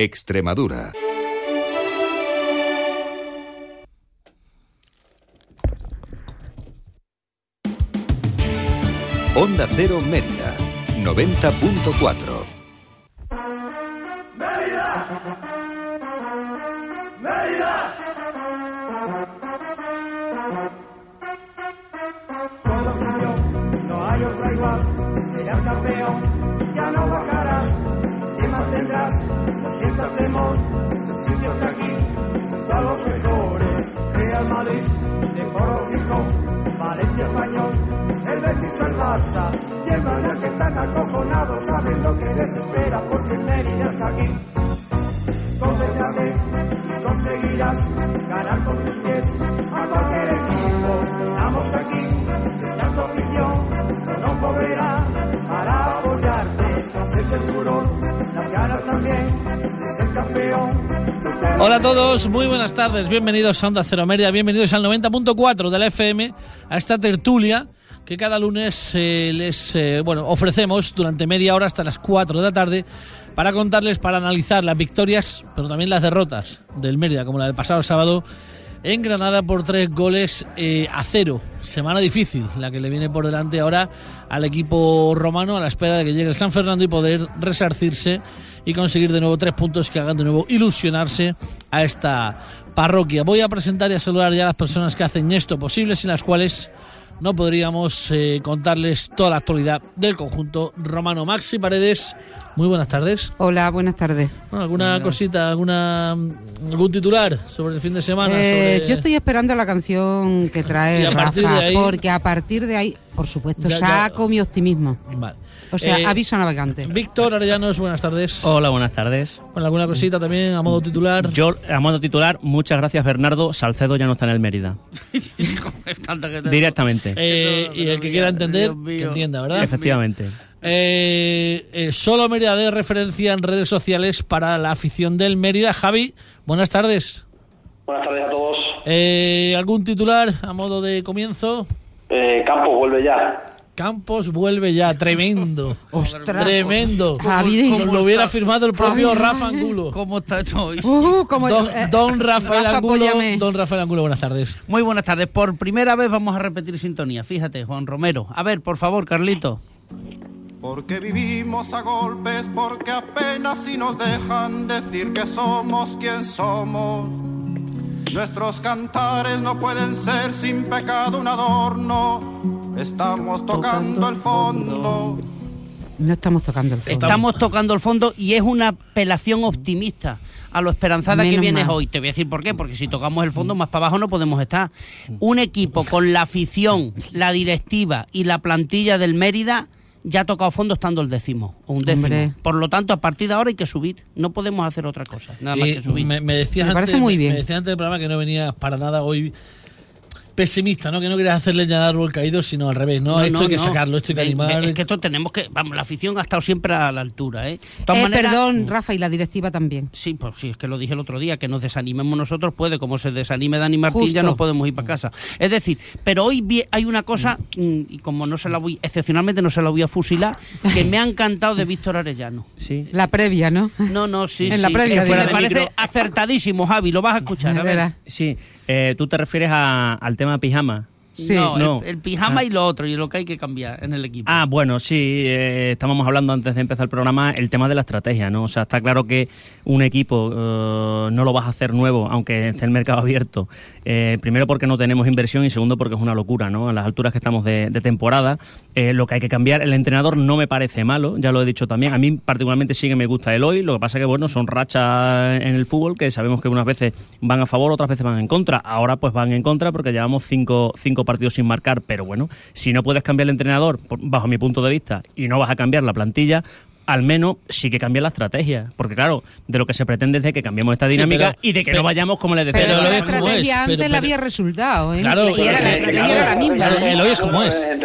Extremadura. Onda Cero Mérida, 90.4. Hola a todos, muy buenas tardes, bienvenidos a Onda Cero Mérida, bienvenidos al 90.4 de la FM, a esta tertulia que cada lunes eh, les eh, bueno, ofrecemos durante media hora hasta las 4 de la tarde para contarles, para analizar las victorias, pero también las derrotas del Mérida, como la del pasado sábado en Granada por tres goles eh, a cero. Semana difícil, la que le viene por delante ahora al equipo romano a la espera de que llegue el San Fernando y poder resarcirse y conseguir de nuevo tres puntos que hagan de nuevo ilusionarse a esta parroquia. Voy a presentar y a saludar ya a las personas que hacen esto posible, sin las cuales no podríamos eh, contarles toda la actualidad del conjunto romano. Maxi Paredes, muy buenas tardes. Hola, buenas tardes. Bueno, ¿Alguna cosita, alguna algún titular sobre el fin de semana? Eh, sobre- Yo estoy esperando la canción que trae Rafa, ahí- porque a partir de ahí, por supuesto, Ya, ya. saco mi optimismo. Vale. O sea, Eh, aviso navegante. Víctor Arellanos, buenas tardes. Hola, buenas tardes. Bueno, ¿Alguna cosita también a modo titular? Yo, a modo titular, muchas gracias Bernardo, Salcedo ya no está en el Mérida. Directamente. Eh, y el que quiera entender, que entienda, ¿verdad? Efectivamente. Eh, eh, solo Mérida de referencia en redes sociales para la afición del Mérida. Javi, buenas tardes. Buenas tardes a todos. Eh, ¿Algún titular a modo de comienzo? Eh, Campos vuelve ya. Campos vuelve ya, tremendo. Ostras. Tremendo. Javi. Como lo hubiera firmado el propio Javi. Rafa Angulo. ¿Cómo está hoy? Uh, como Don, eh, don Rafael Rafa, Angulo, apóyame. don Rafael Angulo, buenas tardes. Muy buenas tardes. Por primera vez vamos a repetir sintonía. Fíjate, Juan Romero. A ver, por favor, Carlito. Porque vivimos a golpes, porque apenas si nos dejan decir que somos quien somos. Nuestros cantares no pueden ser sin pecado un adorno. Estamos tocando el fondo. No estamos tocando el fondo. Estamos tocando el fondo y es una apelación optimista a lo esperanzada que vienes mal. hoy. Te voy a decir por qué, porque si tocamos el fondo más para abajo no podemos estar. Un equipo con la afición, la directiva y la plantilla del Mérida ya ha tocado fondo estando el décimo o un décimo. Hombre. Por lo tanto, a partir de ahora hay que subir. No podemos hacer otra cosa, nada más Eh, que subir. me, me decías Me parece antes, muy me- bien. me decías antes del programa que no venías para nada hoy pesimista, ¿no? Que no querías hacerle ya árbol caído, sino al revés, ¿no? esto hay que no. sacarlo, esto hay que animar. Es que esto tenemos que. Vamos, la afición ha estado siempre a la altura, ¿eh? De todas Eh, maneras- perdón, Rafa, y la directiva también. Sí, pues sí, es que lo dije el otro día, que nos desanimemos nosotros puede, como se desanime Dani Martín ya nos podemos ir para casa. Es decir, pero hoy hay una cosa, mm, y como no se la voy, excepcionalmente no se la voy a fusilar, que me ha encantado de Víctor Arellano. Sí. La previa, ¿no? No, no, sí, En la previa, que me parece acertadísimo, Javi, lo vas a escuchar, a ver. Sí. Eh, ¿Tú te refieres a- al tema pijama? Sí. No, No. El, el pijama Ah. y lo otro, y lo que hay que cambiar en el equipo. Ah, bueno, sí, eh, estábamos hablando antes de empezar el programa el tema de la estrategia, ¿no? O sea, está claro que un equipo eh, no lo vas a hacer nuevo, aunque esté el mercado abierto. Eh, primero porque no tenemos inversión y segundo porque es una locura, ¿no? A las alturas que estamos de, de temporada, lo que hay que cambiar, el entrenador no me parece malo, ya lo he dicho también. A mí particularmente sí que me gusta el hoy, lo que pasa que, bueno, son rachas en el fútbol que sabemos que unas veces van a favor, otras veces van en contra. Ahora pues van en contra porque llevamos cinco, cinco partidos sin marcar, pero bueno, si no puedes cambiar el entrenador, por- bajo mi punto de vista, y no vas a cambiar la plantilla, al menos sí que cambia la estrategia. Porque claro, de lo que se pretende es de que cambiemos esta dinámica pero- y de que pero- no vayamos como les decía. Pero, Pero la estrategia es, antes pero- la había resultado, ¿eh? Claro, y era, la pero- estrategia era la misma. claro, ¿eh? el hoy es como es. ¿eh?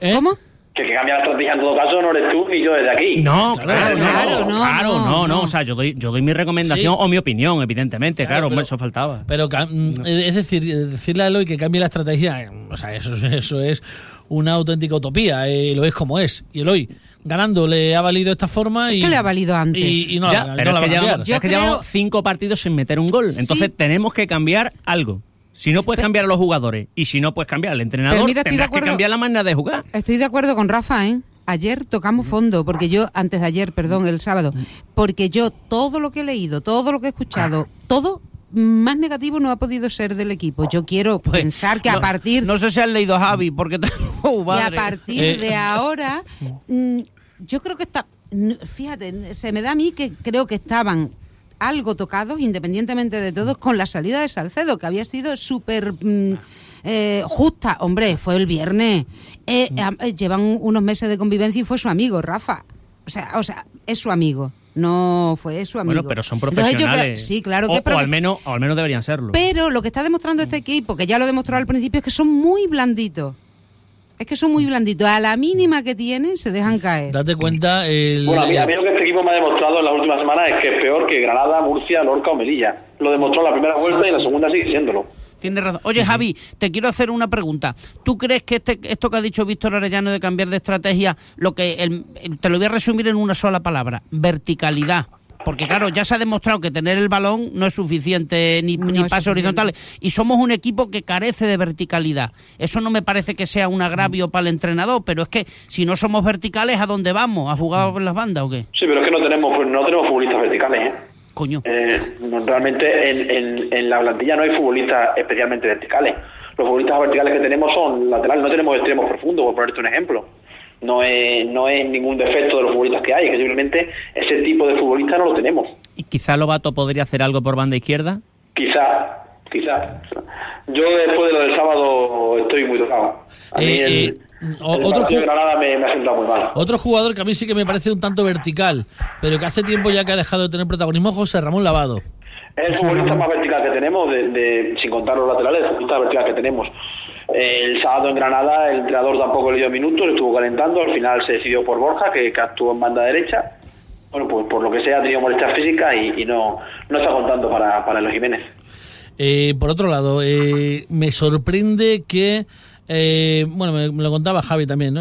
¿Eh? ¿Cómo? Que el que cambia la estrategia en todo caso no eres tú ni yo desde aquí. No, Claro, claro, claro, no, no, claro, no, no. O sea, yo doy, yo doy mi recomendación Sí. o mi opinión, evidentemente, Claro, claro, pero- hombre, eso faltaba. Pero mm, es decir, eh, decirle a Eloy que cambie la estrategia, eh, o sea, eso, eso es una auténtica utopía. eh, lo es como es. Y Eloy, ganando le ha valido esta forma. Es y, que le ha valido antes. Y, y no, Ya, la- pero no la es que va a llevamos, cambiar. Yo es que creo- llevamos cinco partidos sin meter un gol. Sí. Entonces tenemos que cambiar algo. Si no puedes cambiar a los jugadores y si no puedes cambiar al entrenador, mira, que cambiar la manera de jugar. Estoy de acuerdo con Rafa, ¿eh? Ayer tocamos fondo, porque yo, antes de ayer, perdón, el sábado, porque yo todo lo que he leído, todo lo que he escuchado, todo más negativo no ha podido ser del equipo. Yo quiero pensar que a partir No sé si has leído Javi, porque... Oh, y a madre. partir Eh. de ahora, mm, yo creo que está. Fíjate, se me da a mí que creo que estaban algo tocados, independientemente de todo, con la salida de Salcedo, que había sido súper. mm, eh, justa, hombre, fue el viernes. Eh, Mm. eh, llevan unos meses de convivencia y fue su amigo, Rafa. O sea, o sea, es su amigo. No fue su amigo. Bueno, pero son Entonces yo creo- profesionales. sí, claro o, que o al menos, o al menos deberían serlo. pero lo que está demostrando este equipo, que ya lo demostró al principio, es que son muy blanditos. Es que son muy blanditos. A la mínima que tienen, se dejan caer. Date cuenta. El, Bueno, a mí, a mí lo que equipo me ha demostrado en las últimas semanas es que es peor que Granada, Murcia, Lorca o Melilla. Lo demostró en la primera vuelta y en la segunda sigue siéndolo. Tienes razón. Oye, Javi, te quiero hacer una pregunta. ¿Tú crees que este, esto que ha dicho Víctor Arellano de cambiar de estrategia, lo que el- te lo voy a resumir en una sola palabra, verticalidad? Porque claro, ya se ha demostrado que tener el balón no es suficiente ni, No ni pases horizontales y somos un equipo que carece de verticalidad. Eso no me parece que sea un agravio para el entrenador, pero es que si no somos verticales, ¿a dónde vamos? ¿A jugar en las bandas o qué? Sí, pero es que no tenemos, pues, no tenemos futbolistas verticales. ¿eh? Coño. Eh, realmente en, en- en la plantilla no hay futbolistas especialmente verticales. Los futbolistas verticales que tenemos son laterales, no tenemos extremos profundos, por ponerte un ejemplo. No es, no es ningún defecto de los futbolistas que hay, es que simplemente ese tipo de futbolista no lo tenemos. Y quizá Lobato podría hacer algo por banda izquierda. Quizá, quizá. Yo después de lo del sábado estoy muy tocado. A mí Eh, el, eh, el otro de Granada me, me ha sentado muy mal. Otro jugador que a mí sí que me parece un tanto vertical, pero que hace tiempo ya que ha dejado de tener protagonismo, José Ramón Lavado. Es el futbolista más vertical que tenemos, de, de- sin contar los laterales, el futbolista vertical que tenemos. El sábado en Granada el entrenador tampoco le dio minutos, estuvo calentando, al final se decidió por Borja, que, que actuó en banda derecha. Bueno, pues por lo que sea ha tenido molestias físicas y, no, no está contando para, para los Jiménez. Eh, por otro lado, eh, me sorprende que, eh, bueno, me, me lo contaba Javi también, ¿no?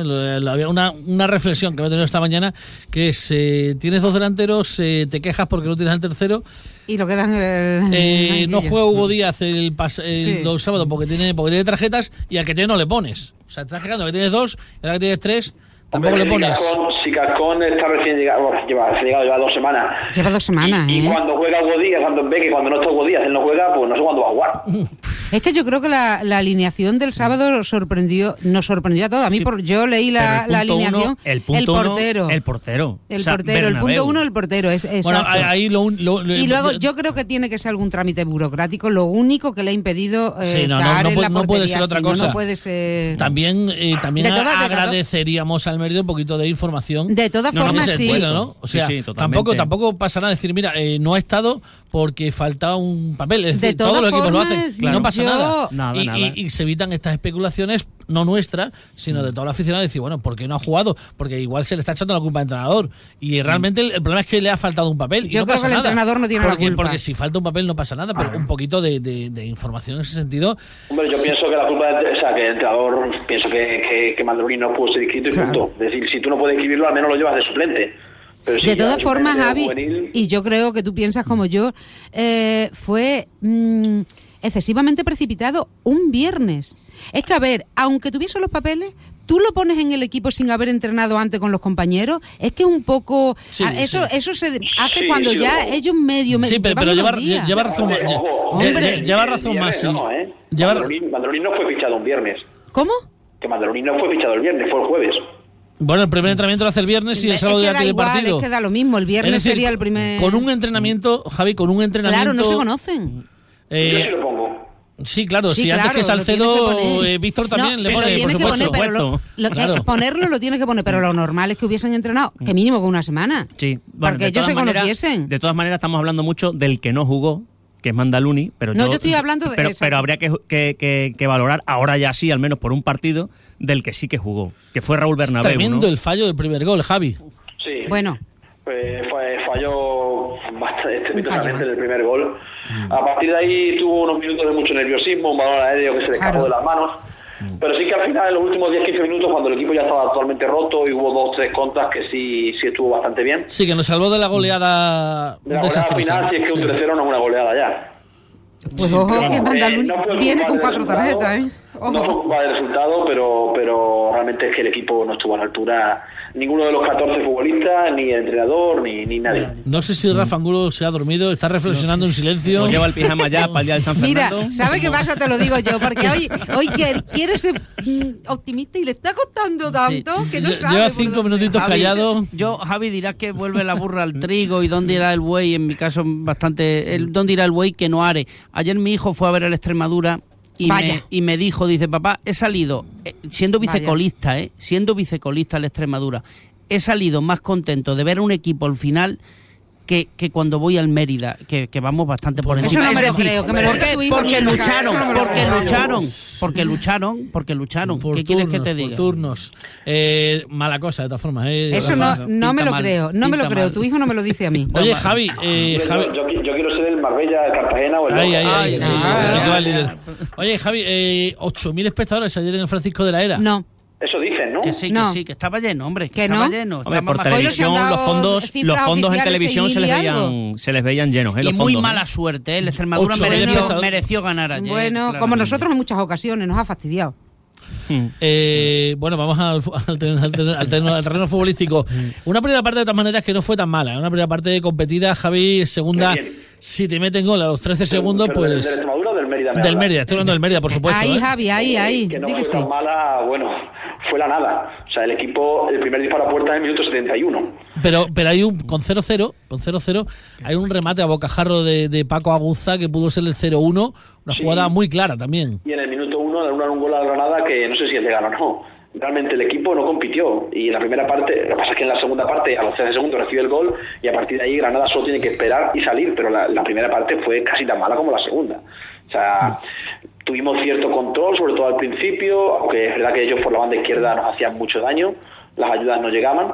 Había una, una reflexión que me he tenido esta mañana, que es, eh, tienes dos delanteros, eh, te quejas porque no tienes al tercero, Y lo quedan en el. eh, no juega Hugo Díaz el, pas- el- Sí. los sábados porque tiene, porque tiene tarjetas y al que tiene no le pones. O sea, te estás quejando que tienes dos y ahora que tienes tres, tampoco Hombre, le pones. Si Cascón está recién llegado, bueno, lleva, recién llegado, lleva dos semanas. Lleva dos semanas, Y ¿eh? cuando juega Hugo Díaz, cuando ve que cuando no está Hugo Díaz él no juega, pues no sé cuándo va a jugar. Es que yo creo que la, la alineación del sábado sorprendió, nos sorprendió a todos. A mí, Sí, por, yo leí la, la el punto alineación. uno- el, punto uno, portero. el portero. El O sea, portero, el punto Bernabéu. uno, el portero. Es, Bueno, ahí lo, un- lo- Y luego yo creo que tiene que ser algún trámite burocrático, lo único que le ha impedido eh, Sí, no, no, no en puede- la no puede ser otra cosa. No puede ser... También, eh, también De todas- de agradeceríamos al Mérida un poquito de información. De todas No, formas, sí. sentido, ¿no? O Sí, sea, sí, totalmente. tampoco, tampoco pasa nada decir, mira, eh, no ha estado porque faltaba un papel. Es De decir, todos los equipos lo hacen. claro. No pasa yo- nada. Nada, y, nada. y- y se evitan estas especulaciones, no nuestras, sino de toda la aficionada, decir, bueno, ¿por qué no ha jugado? Porque igual se le está echando la culpa al entrenador. Y realmente el, el problema es que le ha faltado un papel. y Yo no creo pasa que el nada. entrenador no tiene la porque, culpa. Porque si falta un papel no pasa nada, pero un poquito de, de- de información en ese sentido. Hombre, yo pienso que la culpa o sea, que el entrenador, pienso que, que, que Mandolín no pudo ser inscrito y Claro. punto. Es decir, si tú no puedes escribirlo, al menos lo llevas de suplente. Pero si de todas formas, Javi, juvenil- y yo creo que tú piensas como yo, eh, fue mm, excesivamente precipitado un viernes. Es que, a ver, aunque tuviese los papeles, tú lo pones en el equipo sin haber entrenado antes con los compañeros, es que un poco... Sí, a- eso, sí. eso se hace Sí, cuando sí, ya ellos medio... Sí, medio pero, llevan pero lleva, unos días. lleva razón. Hombre, lle- ojo, lle- hombre. lle- lleva razón más. sí. no, ¿eh? Lleva- Mandolín, Mandolín no fue fichado un viernes. ¿Cómo? Que Mandolín no fue fichado el viernes, fue el jueves. Bueno, el primer entrenamiento lo hace el viernes y el Es sábado que ya tiene partido. es que da lo mismo, el viernes decir, sería el primer... Con un entrenamiento, Javi, con un entrenamiento. Claro, no se conocen. eh, yo sí lo pongo. sí, claro, Sí, si antes que Salcedo, que eh, Víctor también No, le lo pone, por tienes que supuesto. poner, pero lo, supuesto. lo- Claro. eh, ponerlo lo tienes que poner, pero lo normal es que hubiesen entrenado, que mínimo con una semana. Sí, bueno, Porque ellos se maneras- conociesen. De todas maneras, estamos hablando mucho del que no jugó, que es Mandaluni, pero No, yo estoy hablando de pero, eso. pero habría que, que- que- que valorar, ahora ya sí, al menos por un partido, del que sí que jugó, que fue Raúl Es Bernabéu. Tremendo ¿no? el fallo del primer gol, Javi. Sí. Bueno, Pues fue- falló bastante fallo. en el primer gol. Mm. A partir de ahí tuvo unos minutos de mucho nerviosismo, un balón aéreo que se le escapó Claro. de las manos. Pero sí que al final, en los últimos 10-15 minutos, cuando el equipo ya estaba totalmente roto y hubo dos tres contras que sí, sí estuvo bastante bien. Sí, que nos salvó de la goleada De la goleada final, si es que un 3-0 no es una goleada ya. Pues ojo que vamos, Mandaluni eh, no viene con cuatro tarjetas, ¿eh? No Ojo. culpa del resultado, pero, pero realmente es que el equipo no estuvo a la altura, ninguno de los 14 futbolistas, ni el entrenador, ni, ni nadie. No sé si Rafa Angulo se ha dormido, está reflexionando en silencio. Nos lleva el pijama ya para el día del San Mira, Fernando. ¿sabe qué pasa? Te lo digo yo, porque hoy, hoy quiere, quiere ser mm, optimista y le está costando tanto que no sabe. Lleva cinco minutitos Javi, callado. Yo, Javi, dirás que vuelve la burra al trigo y dónde irá el buey, en mi caso bastante, el, dónde irá el buey que no are. Ayer mi hijo fue a ver el Extremadura y Vaya. me, y me dijo, dice, papá, he salido, eh, siendo Vaya. vicecolista, ¿eh? siendo vicecolista el Extremadura, he salido más contento de ver a un equipo al final que, que cuando voy al Mérida, que, que vamos bastante por Eso encima. no me lo creo, que me lo ¿por qué? porque lucharon, eso porque lucharon, porque lucharon, porque lucharon. Por ¿Qué quieres que turnos, te por diga? turnos. Eh, mala cosa, de todas formas. eh, Eso no, no me lo mal, creo, no me lo creo. mal. Tu hijo no me lo dice a mí. Oye, Javi, eh, Yo- Javi. Yo, yo quiero ser el Marbella, el Cartagena o el. Ay, líder. Oye, Javi, eh, 8.000 espectadores ayer en el Francisco de la Era. No. Eso dicen, ¿no? Que sí, No. que sí, que estaba lleno, hombre. Que, ¿Que estaba no? lleno. Hombre, por televisión los fondos, los fondos en televisión se les 6.000 y algo. veían, se les veían llenos, ¿eh? Y los muy fondos, mala ¿eh? suerte, ¿eh? el Extremadura mereció, ganar ayer. Bueno, como nosotros en muchas ocasiones, nos ha fastidiado. Mm. Eh, bueno, vamos al, al terreno, al terreno- al terreno- futbolístico. Una primera parte, de todas maneras, que no fue tan mala. Una primera parte competida, Javi, segunda, si te meten gol a los 13 segundos, Pero ¿Del, del pues... Extremadura o del Mérida? Del? Mérida, estoy hablando del Mérida, por supuesto. ahí, ¿eh? Javi, ahí, ahí. Que no mala, bueno, fue la nada. O sea, el equipo, el primer disparo a puerta en el minuto 71. Pero, pero hay un, con 0-0, con 0-0, hay un remate a bocajarro de, de Paco Aguza que pudo ser el 0-1, una Sí. jugada muy clara también. Y en el minuto 1 le un gol a Granada que no sé si es legal o no. Realmente el equipo no compitió y en la primera parte, lo que pasa es que en la segunda parte a los 13 segundos recibe el gol y a partir de ahí Granada solo tiene que esperar y salir, pero la, la primera parte fue casi tan mala como la segunda. O sea, tuvimos cierto control, sobre todo al principio, aunque es verdad que ellos por la banda izquierda nos hacían mucho daño, las ayudas no llegaban,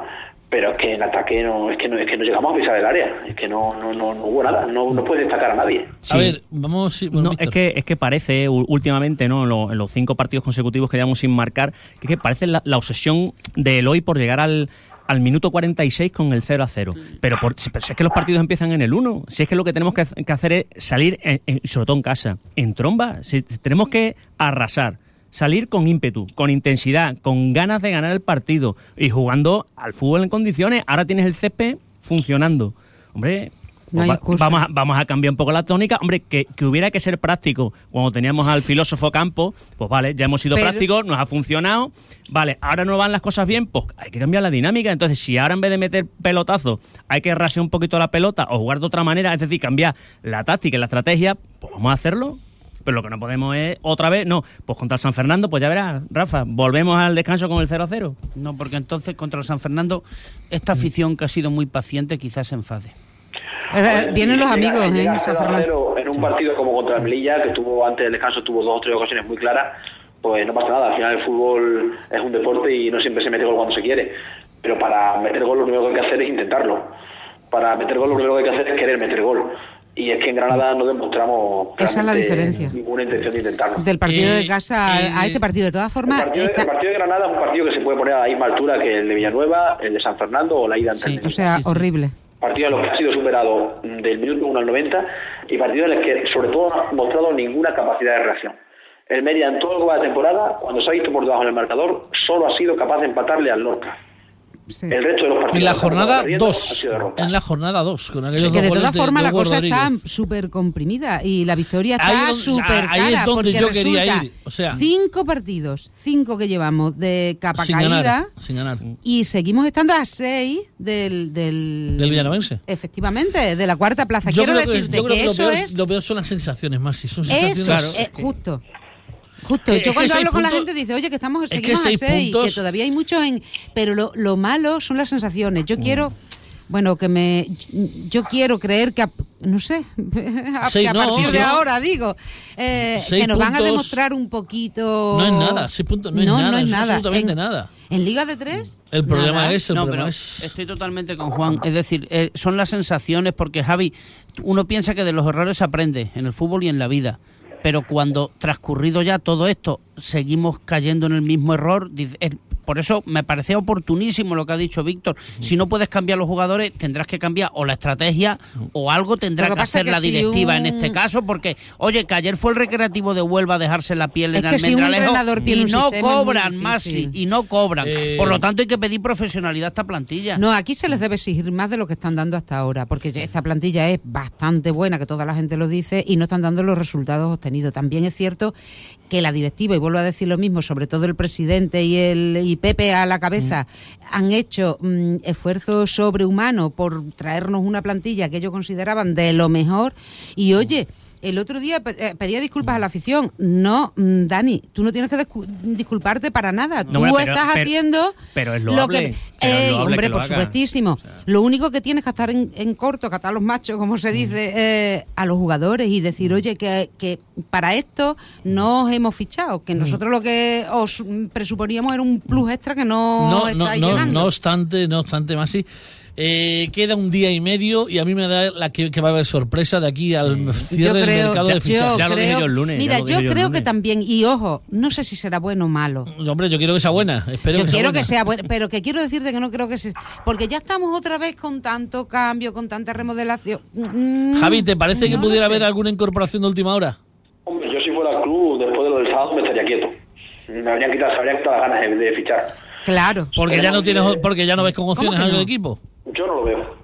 pero es que en ataque no, es que no, es que no llegamos a pisar el área, es que no, no, no, no hubo nada, no, no puedes destacar a nadie. A ver, vamos... sí, bueno, No, es que, es que parece u- últimamente, ¿no? En, lo- en los cinco partidos consecutivos que llevamos sin marcar, que, que parece la, la obsesión de Eloy por llegar al, al minuto 46 con el 0 a 0. Pero, por, si, pero si es que los partidos empiezan en el 1, si es que lo que tenemos que, hac- que hacer es salir, en- en- sobre todo en casa, en tromba, si, si tenemos que arrasar. Salir con ímpetu, con intensidad, con ganas de ganar el partido y jugando al fútbol en condiciones. Ahora tienes el césped funcionando. Hombre, No hay pues va- vamos, a, vamos a cambiar un poco la tónica. Hombre, que, que hubiera que ser práctico. Cuando teníamos al filósofo Campo, pues vale, ya hemos sido Pero- prácticos, nos ha funcionado. Vale, ahora no van las cosas bien, pues hay que cambiar la dinámica. Entonces, si ahora en vez de meter pelotazos hay que rasear un poquito la pelota o jugar de otra manera, es decir, cambiar la táctica y la estrategia, pues vamos a hacerlo. Pero lo que no podemos es otra vez, no, pues contra el San Fernando, pues ya verás, Rafa, volvemos al descanso con el 0 a 0. No, porque entonces contra el San Fernando, esta afición que ha sido muy paciente quizás se enfade. Vienen los Llega- amigos, llega ¿eh? a San 0 a Fernando. 0 en un partido como contra el Melilla, que tuvo antes del descanso tuvo dos o tres ocasiones muy claras, pues no pasa nada. Al final el fútbol es un deporte y no siempre se mete gol cuando se quiere. Pero para meter gol lo único que hay que hacer es intentarlo. Para meter gol lo único que hay que hacer es querer meter gol. Y es que en Granada no demostramos Esa es la diferencia. ninguna intención de intentarlo. Del partido de casa eh, a este partido. De todas El formas, partido, de- está- el partido de Granada es un partido que se puede poner a la misma altura que el de Villanueva, el de San Fernando o la ida ante el Sí, o sea, horrible. Partido en los que ha sido superado mm, del minuto 1 al 90 y partido en el que sobre todo no ha mostrado ninguna capacidad de reacción. El Mérida en todo lo temporada, cuando se ha visto por debajo del marcador, solo ha sido capaz de empatarle al Lorca. Sí. El resto de los partidos En la jornada perdiendo han 2. sido derrotas. En la jornada 2, con aquellos Que de todas formas la cosa está súper comprimida y la victoria está es donde- súper ahí es cara donde porque yo quería ir, o sea- cinco partidos, cinco que llevamos de capa Sin caída ganar, sin ganar. y seguimos estando a seis del del, Del Villanovense. Efectivamente, de la cuarta plaza. Yo Quiero que- decirte yo que, creo que eso lo peor, es lo peor son las sensaciones, más si son sensaciones. eso es justo. Justo, yo cuando hablo con la gente dice, oye, que estamos, es que seguimos seis a seis, puntos- que todavía hay mucho en... Pero lo, lo malo son las sensaciones. Mm. Yo quiero, bueno, que me... Yo quiero creer que, a- no sé, a, Seis, que a no, partir de ahora, digo, eh, que nos van a demostrar un poquito... No es nada, seis puntos no es nada, no es es nada. absolutamente en, nada. ¿En Liga de Tres? El problema Nada. es, el no, problema pero es... estoy totalmente con Juan. Es decir, eh, son las sensaciones porque, Javi, uno piensa que de los errores se aprende en el fútbol y en la vida. Pero cuando transcurrido ya todo esto seguimos cayendo en el mismo error, por eso me parece oportunísimo lo que ha dicho Víctor. Si no puedes cambiar los jugadores, tendrás que cambiar o la estrategia o algo tendrá que, hacer que la si directiva en este caso, porque, oye, que ayer fue el recreativo de Huelva a dejarse la piel en Es que si un Almendralejo entrenador tiene y un no cobran más difícil. y no cobran. Eh, Por lo tanto, hay que pedir profesionalidad a esta plantilla. No, aquí se les debe exigir más de lo que están dando hasta ahora, porque esta plantilla es bastante buena, que toda la gente lo dice, y no están dando los resultados obtenidos. También es cierto que la directiva, y vuelvo a decir lo mismo, sobre todo el presidente y el y Pepe a la cabeza, han hecho mm, esfuerzos sobrehumanos por traernos una plantilla que ellos consideraban de lo mejor. Y oye, el otro día eh, pedía disculpas a la afición. No, mm, Dani, tú no tienes que discu- disculparte para nada. No, tú pero- estás pero- haciendo pero es lo que... es hombre, que lo por haga. supuestísimo. Lo único que tienes que estar en, en corto, catar los machos, como se dice, eh, a los jugadores y decir, oye, que, que para esto no os hemos fichado, que nosotros lo que os mm, presuponíamos era un plus extra que no, no, no, estáis no, llegando. no obstante, no obstante, Masi, eh, queda un día y medio y a mí me da la que, que va a haber sorpresa de aquí al cierre creo, mercado yo de fichajes. Ya lo dije creo- yo el lunes, ya Mira, yo creo que también, y ojo, no sé si será bueno o malo. Hombre, yo quiero que sea buena. Espero Yo que quiero sea que sea bueno, pero que quiero decirte que no creo que sea. Porque ya estamos otra vez con tanto cambio, con tanta remodelación. Mm, Javi, ¿te parece que no pudiera sé. haber alguna incorporación de última hora? Hombre, yo si fuera al club, después de lo del sábado, me estaría quieto. Me habrían quitado, se habrían quitado las ganas de, de fichar. Claro. Porque ya no tienes, porque ya no ves con opciones que al no? equipo. Yo no lo veo.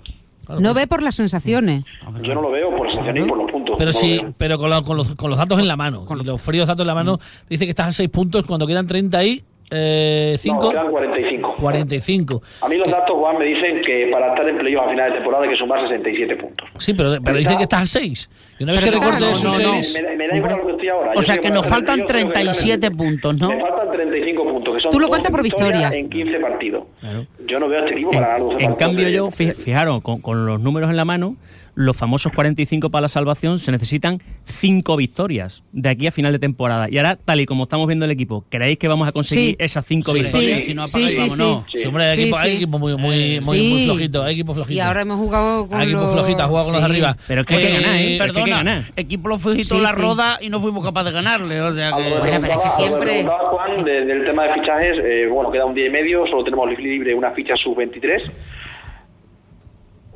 No ve por las sensaciones. Yo no lo veo por sensaciones y por los puntos. Pero No lo sí, veo. pero con, lo- con los, con los datos en la mano, y los fríos datos en la mano, dice que estás a 6 puntos cuando quedan 30 y eh, No, 5, quedan 45. 45. A mí los datos, Juan, me dicen que para estar en playoff a final de temporada hay que sumar 67 puntos. Sí, pero, pero dice que estás a 6. Y una vez que recortes no, esos no, no. 6... Me, da- me da igual lo que estoy ahora. O Yo sea, que para nos faltan playoff tengo que ganar 37 en- puntos, ¿no? Me faltan 35 puntos, que son Tú lo 12 cuentas por victorias victoria. En 15 partidos. Claro. Yo no veo a este equipo En, para ganar 12 en partidos cambio, yo, fij- fijaros, con, con los números en la mano, los famosos 45 para la salvación se necesitan 5 victorias de aquí a final de temporada. Y ahora, tal y como estamos viendo el equipo, ¿creéis que vamos a conseguir Sí. esas 5 Sí, victorias? sí, si no, y sí, vámonos. Sí. Sí, hombre, hay Sí, equipo, hay sí. equipo muy, muy, muy, Sí. muy flojito, hay equipo flojito. Y ahora hemos jugado con Hay equipo los... flojito, ha jugado con los Sí. arriba. Pero es que hay que ganar, ¿eh? Eh, Pero es que Perdona, ganar. equipo lo fujito Sí, la sí. roda y no fuimos capaces de ganarle. O sea que. Bueno, pero es que siempre- Juan de- del tema de fichajes, eh, bueno, queda un día y medio, solo tenemos libre una ficha sub-23.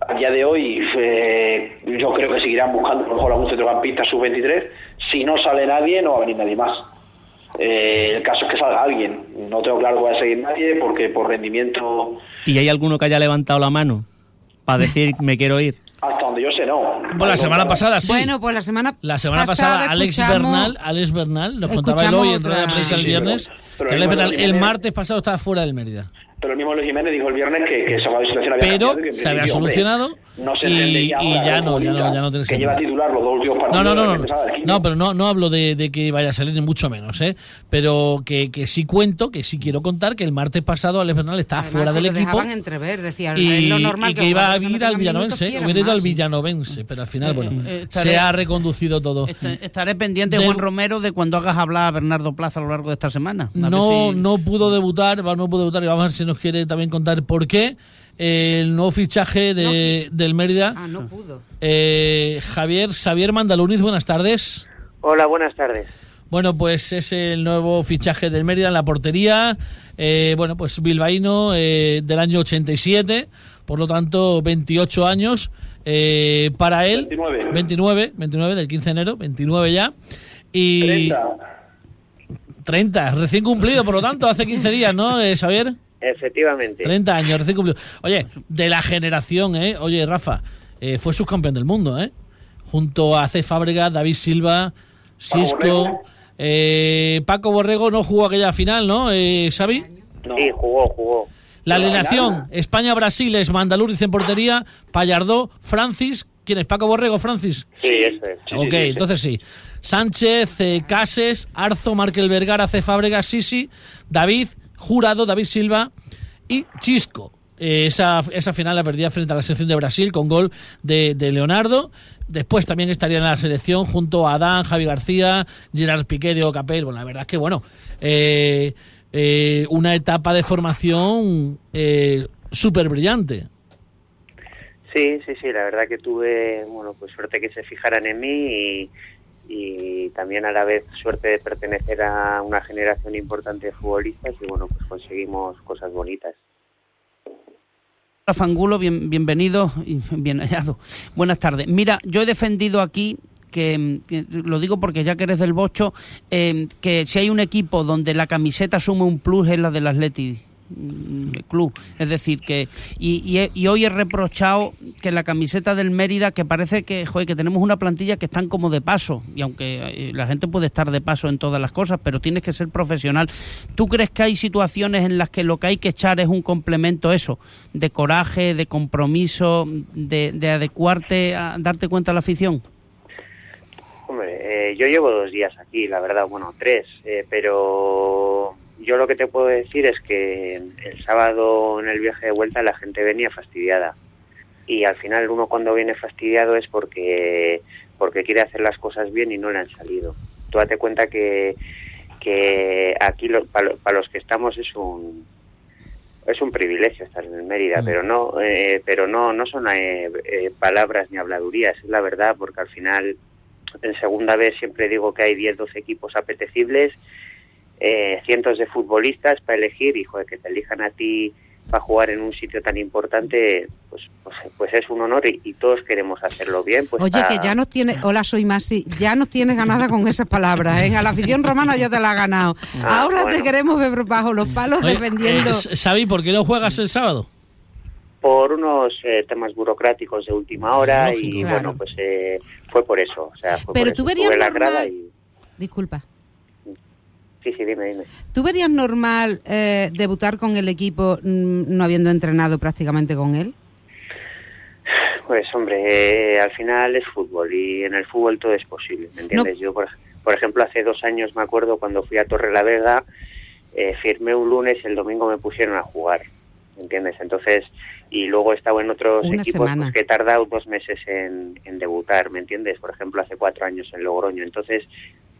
A día de hoy, eh, yo creo que seguirán buscando a lo mejor algún centrocampista sub-23. Si no sale nadie, no va a venir nadie más. Eh, el caso es que salga alguien. No tengo claro que vaya a seguir nadie porque por rendimiento, ¿Y hay alguno que haya levantado la mano para decir me quiero ir? hasta donde yo sé, no. Bueno, la semana pasada sí. Bueno, pues la semana La semana pasada, Alex Bernal, Alex Bernal, nos contaba escuchamos hoy en rueda de otra- prensa el Sí, viernes, pero- pero que el Alex Bernal el martes pasado estaba fuera del Mérida. Pero el mismo Luis Jiménez dijo el viernes que, que esa situación había Pero cambiado que se había hombre, solucionado no se y- ya no, ya no, ya no tiene que lleva titular los dos últimos No, partidos. no, no, no, no, pero no, no hablo de, de que vaya a salir ni mucho menos, ¿eh? Pero que, que sí cuento, que sí quiero contar que el martes pasado Alex Bernal está Además, fuera se del lo equipo entrever, decían, es y, lo normal y que iba a ir al Villanovense, hubiera ido al. Villanovense, pero al final, bueno, Eh, estaré- se ha reconducido todo. Est- Estaré pendiente, Juan Romero, de cuando hagas hablar a Bernardo Plaza a lo largo de esta semana. No, si- no pudo debutar, no pudo debutar y vamos a ver si nos quiere también contar por qué. Eh, el nuevo fichaje de, del Mérida, Ah, no pudo. eh, Javier, Xavier Mandaluniz, buenas tardes. Hola, buenas tardes. Bueno, pues es el nuevo fichaje del Mérida en la portería. Eh, bueno, pues bilbaíno eh, del año 87, por lo tanto 28 años eh, para él. 29. 29, 29 del 15 de enero, 29 ya. Y 30. 30, recién cumplido, por lo tanto, hace 15 días, ¿no, eh, Xavier? Efectivamente. 30 años, recién cumplido. Oye, de la generación, ¿eh? Oye, Rafa, eh, fue subcampeón del mundo, ¿eh? Junto a C. Fábrega, David Silva, Cisco. Eh, Paco Borrego no jugó aquella final, ¿no, eh, Xavi? No. Sí, jugó, jugó. La alineación. España-Brasil es Mandaluriz en portería, Pallardó, Francis. ¿Quién es? ¿Paco Borrego, Francis? Sí, eso es. Sí, ok, sí, sí, sí. entonces sí. Sánchez, eh, Cases, Arzo, Markel Vergara, C. Fábrega, Sisi, David, Jurado, David Silva y Chisco. Eh, esa, esa final la perdía frente a la selección de Brasil con gol de, Leonardo. Después también estaría en la selección junto a Adán, Javi García, Gerard Piqué, Diego Capel. Bueno, la verdad es que, bueno, eh, eh, una etapa de formación eh, súper brillante. Sí, sí, sí, la verdad que tuve, bueno, pues suerte que se fijaran en mí y, y también a la vez suerte de pertenecer a una generación importante de futbolistas y bueno, pues conseguimos cosas bonitas. Fangulo, bien, bienvenido y bien hallado. Buenas tardes. Mira, yo he defendido aquí que, lo digo porque ya que eres del Bocho, eh, que si hay un equipo donde la camiseta asume un plus es la del Atleti club es decir que y, y, hoy he reprochado que la camiseta del Mérida que parece que joder, que tenemos una plantilla que están como de paso y aunque eh, la gente puede estar de paso en todas las cosas pero tienes que ser profesional ¿tú crees que hay situaciones en las que lo que hay que echar es un complemento eso de coraje de compromiso de, de adecuarte a darte cuenta a la afición? Hombre, eh, yo llevo dos días aquí, la verdad, bueno, tres, eh, pero yo lo que te puedo decir es que el sábado en el viaje de vuelta la gente venía fastidiada y al final uno cuando viene fastidiado es porque porque quiere hacer las cosas bien y no le han salido. Tú date cuenta que que aquí lo, para, para, los que estamos es un es un privilegio estar en Mérida, mm. pero no eh, pero no no son eh, eh, palabras ni habladurías, es la verdad, porque al final en segunda vez siempre digo que hay 10, 12 equipos apetecibles, eh, cientos de futbolistas para elegir y joder, que te elijan a ti para jugar en un sitio tan importante, pues pues, pues es un honor y, y, todos queremos hacerlo bien. Pues Oye, para... que ya nos tiene, hola soy Masi, ya nos tienes ganada con esas palabras, ¿eh? a la afición romana ya te la ha ganado. Ah, Ahora bueno. te queremos ver bajo los palos Oye, defendiendo. Eh, Xavi, ¿por qué no juegas el sábado? por unos eh, temas burocráticos de última hora Lógico, y claro. bueno, pues eh, fue por eso. O sea, fue Pero por tú eso. verías la normal... grada y... Disculpa. Sí, sí, dime, dime. ¿Tú verías normal eh, debutar con el equipo mm, no habiendo entrenado prácticamente con él? Pues hombre, eh, al final es fútbol y en el fútbol todo es posible, ¿me entiendes? No. Yo, por, por, ejemplo, hace dos años me acuerdo cuando fui a Torre la Vega, eh, firmé un lunes y el domingo me pusieron a jugar, ¿me entiendes? Entonces, y luego he estado en otros Una equipos semana. que he tardado dos meses en, en debutar, ¿me entiendes? Por ejemplo, hace cuatro años en Logroño. Entonces,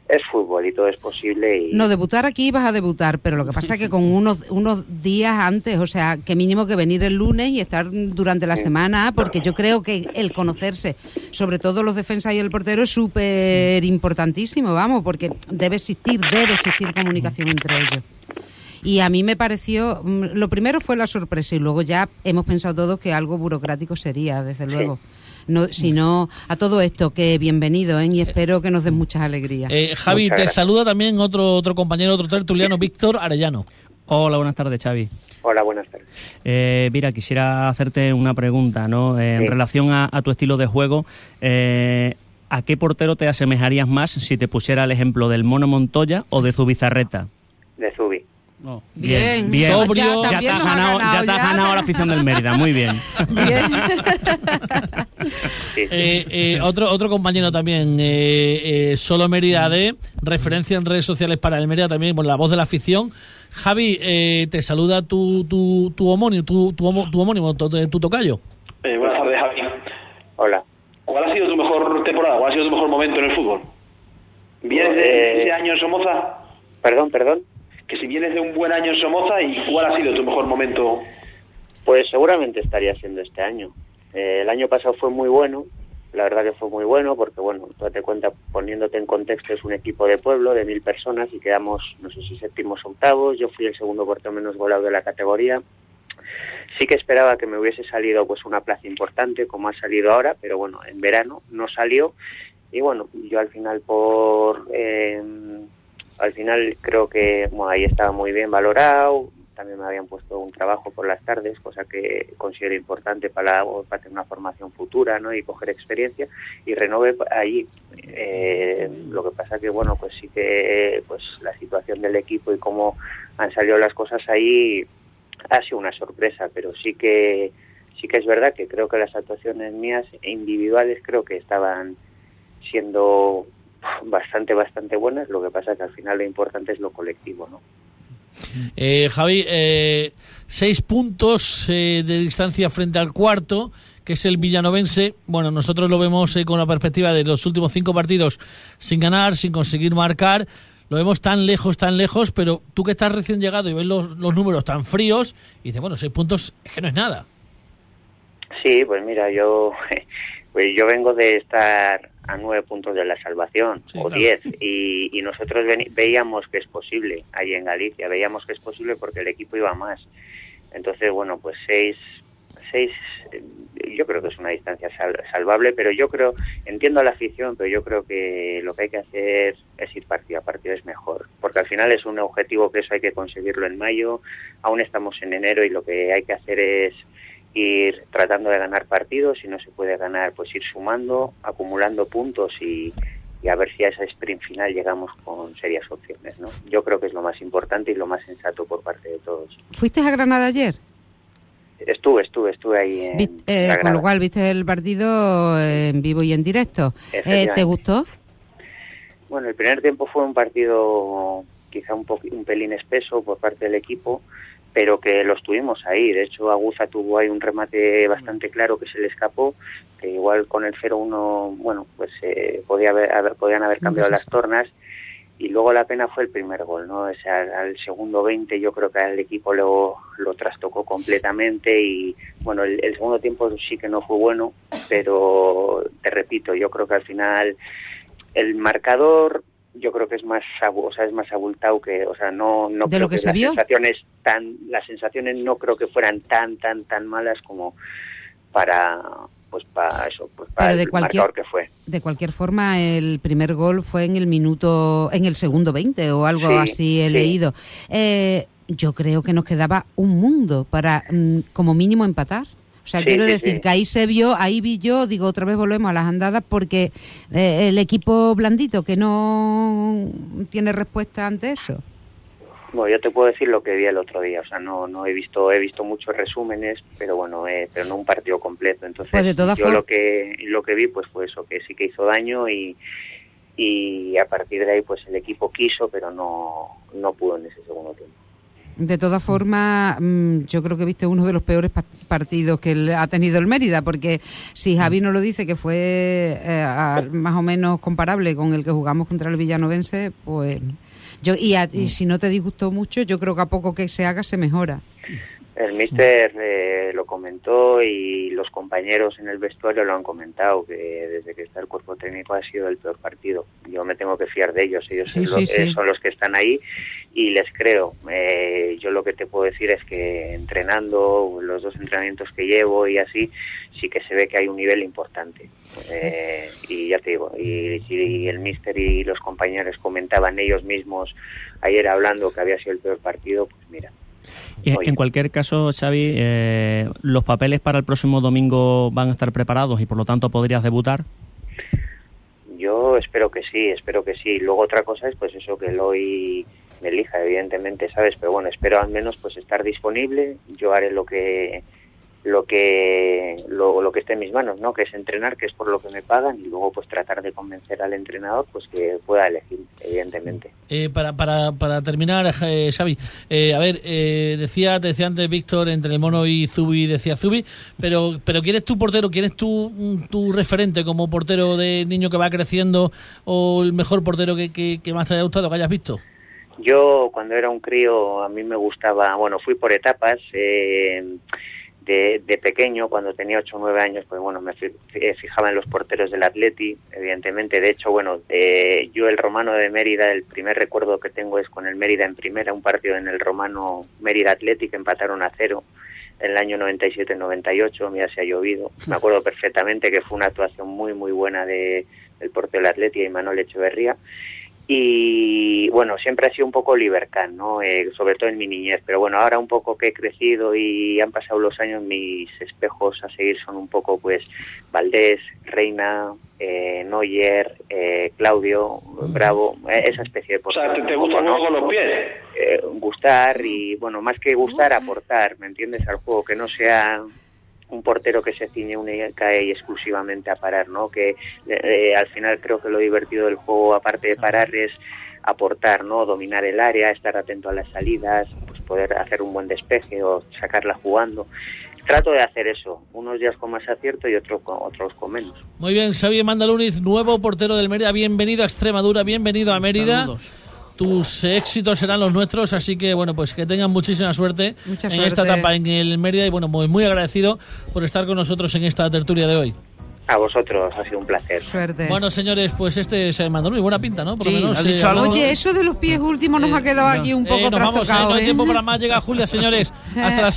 es fútbol y todo es posible. Y... No, debutar aquí vas a debutar, pero lo que pasa es que con unos, unos días antes, o sea, que mínimo que venir el lunes y estar durante la semana, porque yo creo que el conocerse, sobre todo los defensas y el portero, es súper importantísimo, vamos, porque debe existir, debe existir comunicación entre ellos. Y a mí me pareció, mm, lo primero fue la sorpresa y luego ya hemos pensado todos que algo burocrático sería, desde luego. Sí. No, sino a todo esto, que bienvenido ¿eh? y espero que nos den muchas alegrías. Eh, Javi, Muchas te gracias. saluda también otro otro compañero, otro tertuliano, Víctor Arellano. Hola, buenas tardes, Xavi. Hola, buenas tardes. Eh, mira, quisiera hacerte una pregunta, ¿no? Eh, en relación a, a, tu estilo de juego, eh, ¿a qué portero te asemejarías más si te pusiera el ejemplo del Mono Montoya o de Zubizarreta? De Zubi. Bien, bien, bien. Sobrio, ya, ya, te has ganado, ganado, ya te has ganado la afición del Mérida, muy bien. bien. eh, eh, otro, otro compañero también, eh, eh, Solo Mérida D, referencia en redes sociales para el Mérida también, por la voz de la afición. Javi, eh, te saluda tu, tu, tu homónimo, tu, tu, tu homónimo, tu, tu tocayo. buenas tardes, Javi. Hola. ¿Cuál ha sido tu mejor temporada? ¿Cuál ha sido tu mejor momento en el fútbol? ¿Vienes de ese año en Somoza? Perdón, perdón si vienes de un buen año en Somoza y cuál ha sido tu mejor momento pues seguramente estaría siendo este año. Eh, el año pasado fue muy bueno la verdad que fue muy bueno porque bueno tú te cuenta poniéndote en contexto es un equipo de pueblo de mil personas y quedamos no sé si séptimos o octavos. Yo fui el segundo portero menos golado de la categoría. Sí que esperaba que me hubiese salido pues una plaza importante como ha salido ahora pero bueno en verano no salió. Y bueno yo al final por eh, al final creo que ahí estaba muy bien valorado, también me habían puesto un trabajo por las tardes, cosa que considero importante para, tener una formación futura ¿no? y coger experiencia, y renové ahí. Eh, lo que pasa que, bueno, pues sí que pues la situación del equipo y cómo han salido las cosas ahí ha sido una sorpresa, pero sí que sí que es verdad que creo que las actuaciones mías individuales creo que estaban siendo bastante, bastante buenas. Lo que pasa que al final lo importante es lo colectivo, ¿no? Eh, Javi, eh, seis puntos eh, de distancia frente al cuarto, que es el villanovense. Bueno, nosotros lo vemos eh, con la perspectiva de los últimos cinco partidos sin ganar, sin conseguir marcar. Lo vemos tan lejos, tan lejos, pero tú que estás recién llegado y ves los, los números tan fríos, y dices, bueno, seis puntos es que no es nada. Sí, pues mira, yo, pues yo vengo de estar a nueve puntos de la salvación Sí, o claro. diez y, y nosotros veíamos que es posible ahí en Galicia, veíamos que es posible porque el equipo iba más. Entonces, bueno, pues seis, seis, eh, yo creo que es una distancia sal- salvable, pero yo creo, entiendo a la afición, pero yo creo que lo que hay que hacer es ir partido a partido, es mejor, porque al final es un objetivo que eso hay que conseguirlo en mayo, aún estamos en enero y lo que hay que hacer es ir tratando de ganar partidos, si no se puede ganar, pues ir sumando, acumulando puntos y, y a ver si a esa sprint final llegamos con serias opciones, ¿no? Yo creo que es lo más importante y lo más sensato por parte de todos. ¿Fuiste a Granada ayer? Estuve, estuve, estuve ahí en eh, con lo cual viste el partido en vivo y en directo. Eh. ¿Te gustó? Bueno, el primer tiempo fue un partido quizá un, un pelín espeso por parte del equipo, pero que los tuvimos ahí. De hecho, Aguza tuvo ahí un remate bastante claro que se le escapó, que igual con el 0-1, bueno, pues eh, podía haber, haber- podían haber cambiado las tornas. Y luego la pena fue el primer gol, ¿no? O sea, al segundo 20 yo creo que al equipo lo, lo trastocó completamente y, bueno, el, el segundo tiempo sí que no fue bueno, pero te repito, yo creo que al final el marcador yo creo que es más o sea, es más abultado que o sea no no ¿De creo lo que se las vio? sensaciones tan las sensaciones no creo que fueran tan tan tan malas como para pues para eso pues para Pero de el cualquier- marcador que fue De cualquier forma, el primer gol fue en el minuto, en el segundo 20 o algo Sí, así he sí. leído. Eh, yo creo que nos quedaba un mundo para, mm, como mínimo, empatar. O sea, Sí, quiero sí, decir sí. que ahí se vio, ahí vi yo, digo, otra vez volvemos a las andadas porque eh, el equipo blandito que no tiene respuesta ante eso. bueno yo te puedo decir lo que vi el otro día o sea no no he visto he visto muchos resúmenes pero bueno eh, pero no un partido completo entonces Pues de todas yo lo que lo que vi pues fue eso que sí que hizo daño y y a partir de ahí pues el equipo quiso pero no no pudo en ese segundo tiempo De todas formas, mm, yo creo que viste uno de los peores pa- partidos que ha tenido el Mérida, porque si Javi no lo dice que fue eh, a- más o menos comparable con el que jugamos contra el Villanovense, pues yo y, a- y si no te disgustó mucho, yo creo que a poco que se haga se mejora. El míster eh, lo comentó y los compañeros en el vestuario lo han comentado, que desde que está el cuerpo técnico ha sido el peor partido. Yo me tengo que fiar de ellos, ellos Sí, son, sí, lo- sí. son los que están ahí y les creo. Eh, yo lo que te puedo decir es que entrenando, los dos entrenamientos que llevo y así, sí que se ve que hay un nivel importante. Eh, y ya te digo, y si el míster y los compañeros comentaban ellos mismos ayer hablando que había sido el peor partido, pues mira. Oye. en cualquier caso, Xavi, eh, ¿los papeles para el próximo domingo van a estar preparados y por lo tanto podrías debutar? Yo espero que sí, espero que sí. Luego otra cosa es pues eso que el hoy me elija, evidentemente, ¿sabes? Pero bueno, espero al menos pues estar disponible. Yo haré lo que lo que lo, lo que esté en mis manos, ¿no? Que es entrenar, que es por lo que me pagan y luego pues tratar de convencer al entrenador pues que pueda elegir, evidentemente. Eh, para, para, para terminar, eh, Xavi, eh, a ver, eh, decía, te decía antes Víctor, entre el mono y Zubi, decía Zubi, pero, pero ¿quién es tu portero? ¿Quién es tu, mm, tu referente como portero de niño que va creciendo o el mejor portero que, que, que más te haya gustado, que hayas visto? Yo cuando era un crío a mí me gustaba, bueno, fui por etapas. eh, de, de pequeño, cuando tenía 8 o 9 años, pues bueno, me eh, fijaba en los porteros del Atleti, evidentemente. De hecho, bueno, eh, yo el Romano de Mérida, el primer recuerdo que tengo es con el Mérida en primera, un partido en el Romano Mérida Atleti que empataron a cero en el año 97-98, mira si ha llovido. Me acuerdo perfectamente que fue una actuación muy, muy buena de, del portero del Atleti y Manuel Echeverría. Y bueno, siempre ha sido un poco libercán, ¿no? Eh, sobre todo en mi niñez. Pero bueno, ahora un poco que he crecido y han pasado los años, mis espejos a seguir son un poco, pues, Valdés, Reina, eh, Neuer, eh, Claudio, Bravo, eh, esa especie de O sea, te, te un gusta poco, el ¿no? los pies. eh, gustar y bueno más que gustar aportar me entiendes al juego que no sea un portero que se ciñe única y exclusivamente a parar no que eh, al final creo que lo divertido del juego aparte de parar es aportar no dominar el área estar atento a las salidas pues poder hacer un buen despeje o sacarla jugando. Trato de hacer eso unos días con más acierto y otros con otros con menos. Muy bien, Xavi Mandaluniz, nuevo portero del Mérida, bienvenido a Extremadura, bienvenido a Mérida. Saludos. Tus éxitos serán los nuestros, así que bueno, pues que tengan muchísima suerte Mucha en suerte. esta etapa en el Mérida y bueno, muy, muy agradecido por estar con nosotros en esta tertulia de hoy. A vosotros, ha sido un placer. Suerte. Bueno, señores, pues este se mandó muy buena pinta, ¿no? Por Sí, lo menos. ha dicho algo. Oye, eso de los pies últimos nos ha quedado aquí un Eh, poco nos vamos, eh, no hay ¿eh? tiempo para más. Llega Julia, señores. Hasta la semana